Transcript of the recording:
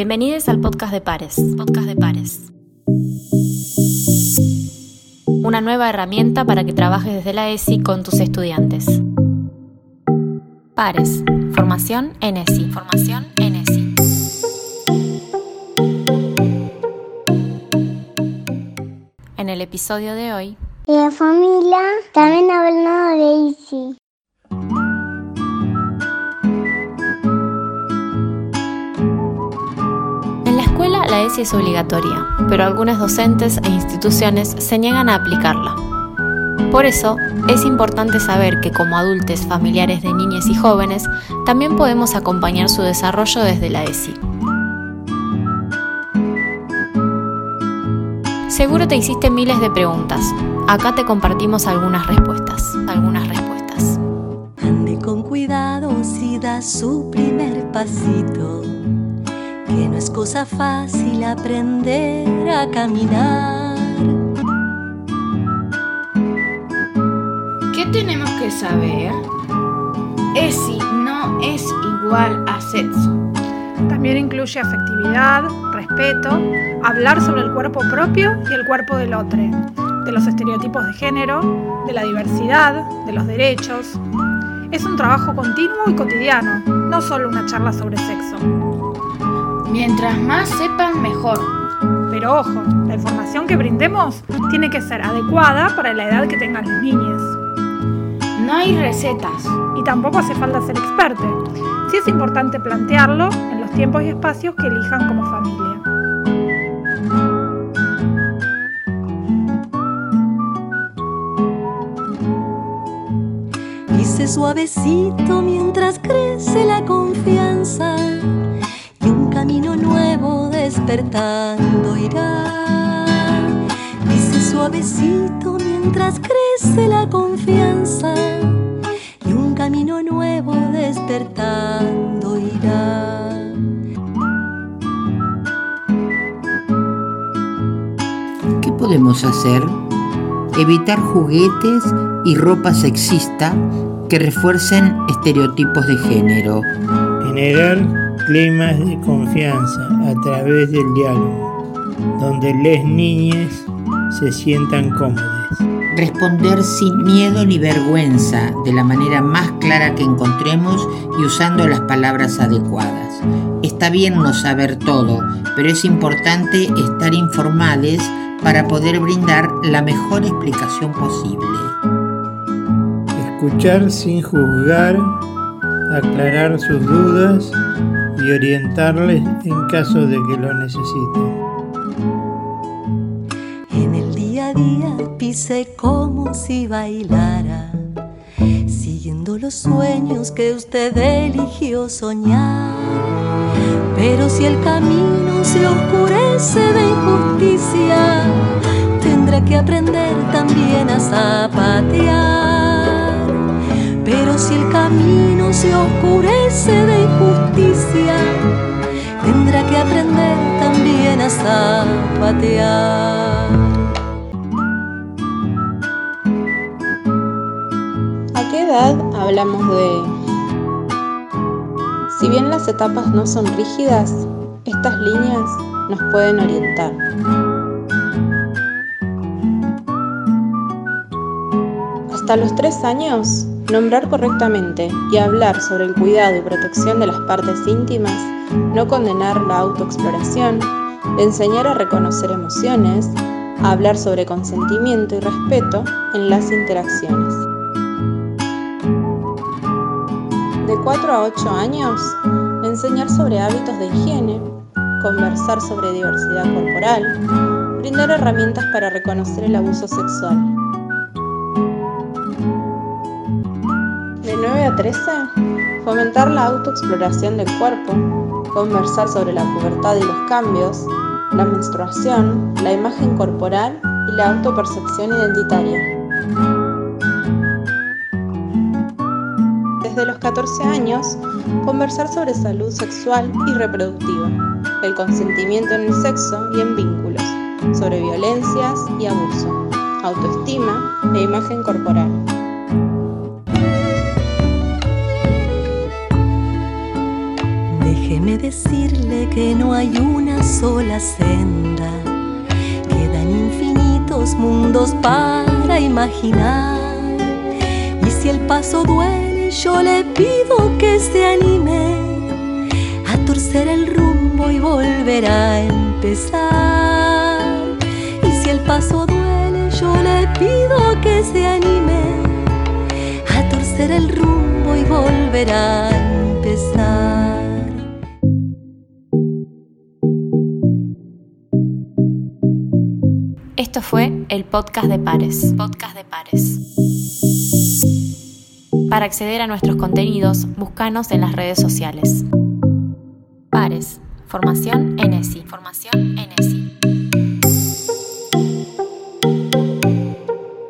Bienvenidos al podcast de Pares. Podcast de Pares. Una nueva herramienta para que trabajes desde la ESI con tus estudiantes. Pares. Formación en ESI. Formación en ESI. En el episodio de hoy. La familia también hablando de ESI. La ESI es obligatoria, pero algunos docentes e instituciones se niegan a aplicarla. Por eso, es importante saber que como adultos familiares de niñas y jóvenes, también podemos acompañar su desarrollo desde la ESI. Seguro te hiciste miles de preguntas. Acá te compartimos algunas respuestas. Algunas respuestas. Ande con cuidado si da su primer pasito que no es cosa fácil aprender a caminar. ¿Qué tenemos que saber? ESI no es igual a sexo. También incluye afectividad, respeto, hablar sobre el cuerpo propio y el cuerpo del otro, de los estereotipos de género, de la diversidad, de los derechos. Es un trabajo continuo y cotidiano, no solo una charla sobre sexo. Mientras más sepan, mejor. Pero ojo, la información que brindemos tiene que ser adecuada para la edad que tengan las niñas. No hay recetas. Y tampoco hace falta ser experto. Sí es importante plantearlo en los tiempos y espacios que elijan como familia. Dice suavecito mientras crece la confianza despertando irá. Dice suavecito mientras crece la confianza y un camino nuevo despertando irá. ¿Qué podemos hacer? Evitar juguetes y ropa sexista que refuercen estereotipos de género. Generar climas de confianza a través del diálogo, donde las niñas se sientan cómodas. Responder sin miedo ni vergüenza, de la manera más clara que encontremos y usando las palabras adecuadas. Está bien no saber todo, pero es importante estar informados para poder brindar la mejor explicación posible. Escuchar sin juzgar, aclarar sus dudas y orientarles en caso de que lo necesiten. En el día a día pise como si bailara, siguiendo los sueños que usted eligió soñar. Pero si el camino se oscurece de injusticia, tendrá que aprender también a zapatear. Pero si el camino se oscurece de injusticia, ¿A qué edad hablamos de... Si bien las etapas no son rígidas, estas líneas nos pueden orientar. Hasta los tres años Nombrar correctamente y hablar sobre el cuidado y protección de las partes íntimas, no condenar la autoexploración, enseñar a reconocer emociones, hablar sobre consentimiento y respeto en las interacciones. De 4 a 8 años, enseñar sobre hábitos de higiene, conversar sobre diversidad corporal, brindar herramientas para reconocer el abuso sexual. 9 a 13, fomentar la autoexploración del cuerpo, conversar sobre la pubertad y los cambios, la menstruación, la imagen corporal y la autopercepción identitaria. Desde los 14 años, conversar sobre salud sexual y reproductiva, el consentimiento en el sexo y en vínculos, sobre violencias y abuso, autoestima e imagen corporal. Decirle que no hay una sola senda. Quedan infinitos mundos para imaginar. Y si el paso duele, yo le pido que se anime a torcer el rumbo y volver a empezar. Y si el paso duele, yo le pido que se anime a torcer el rumbo y volver a empezar. Esto fue el podcast de Pares. Podcast de Pares. Para acceder a nuestros contenidos, búscanos en las redes sociales. Pares. Formación ENESI. Formación ENESI.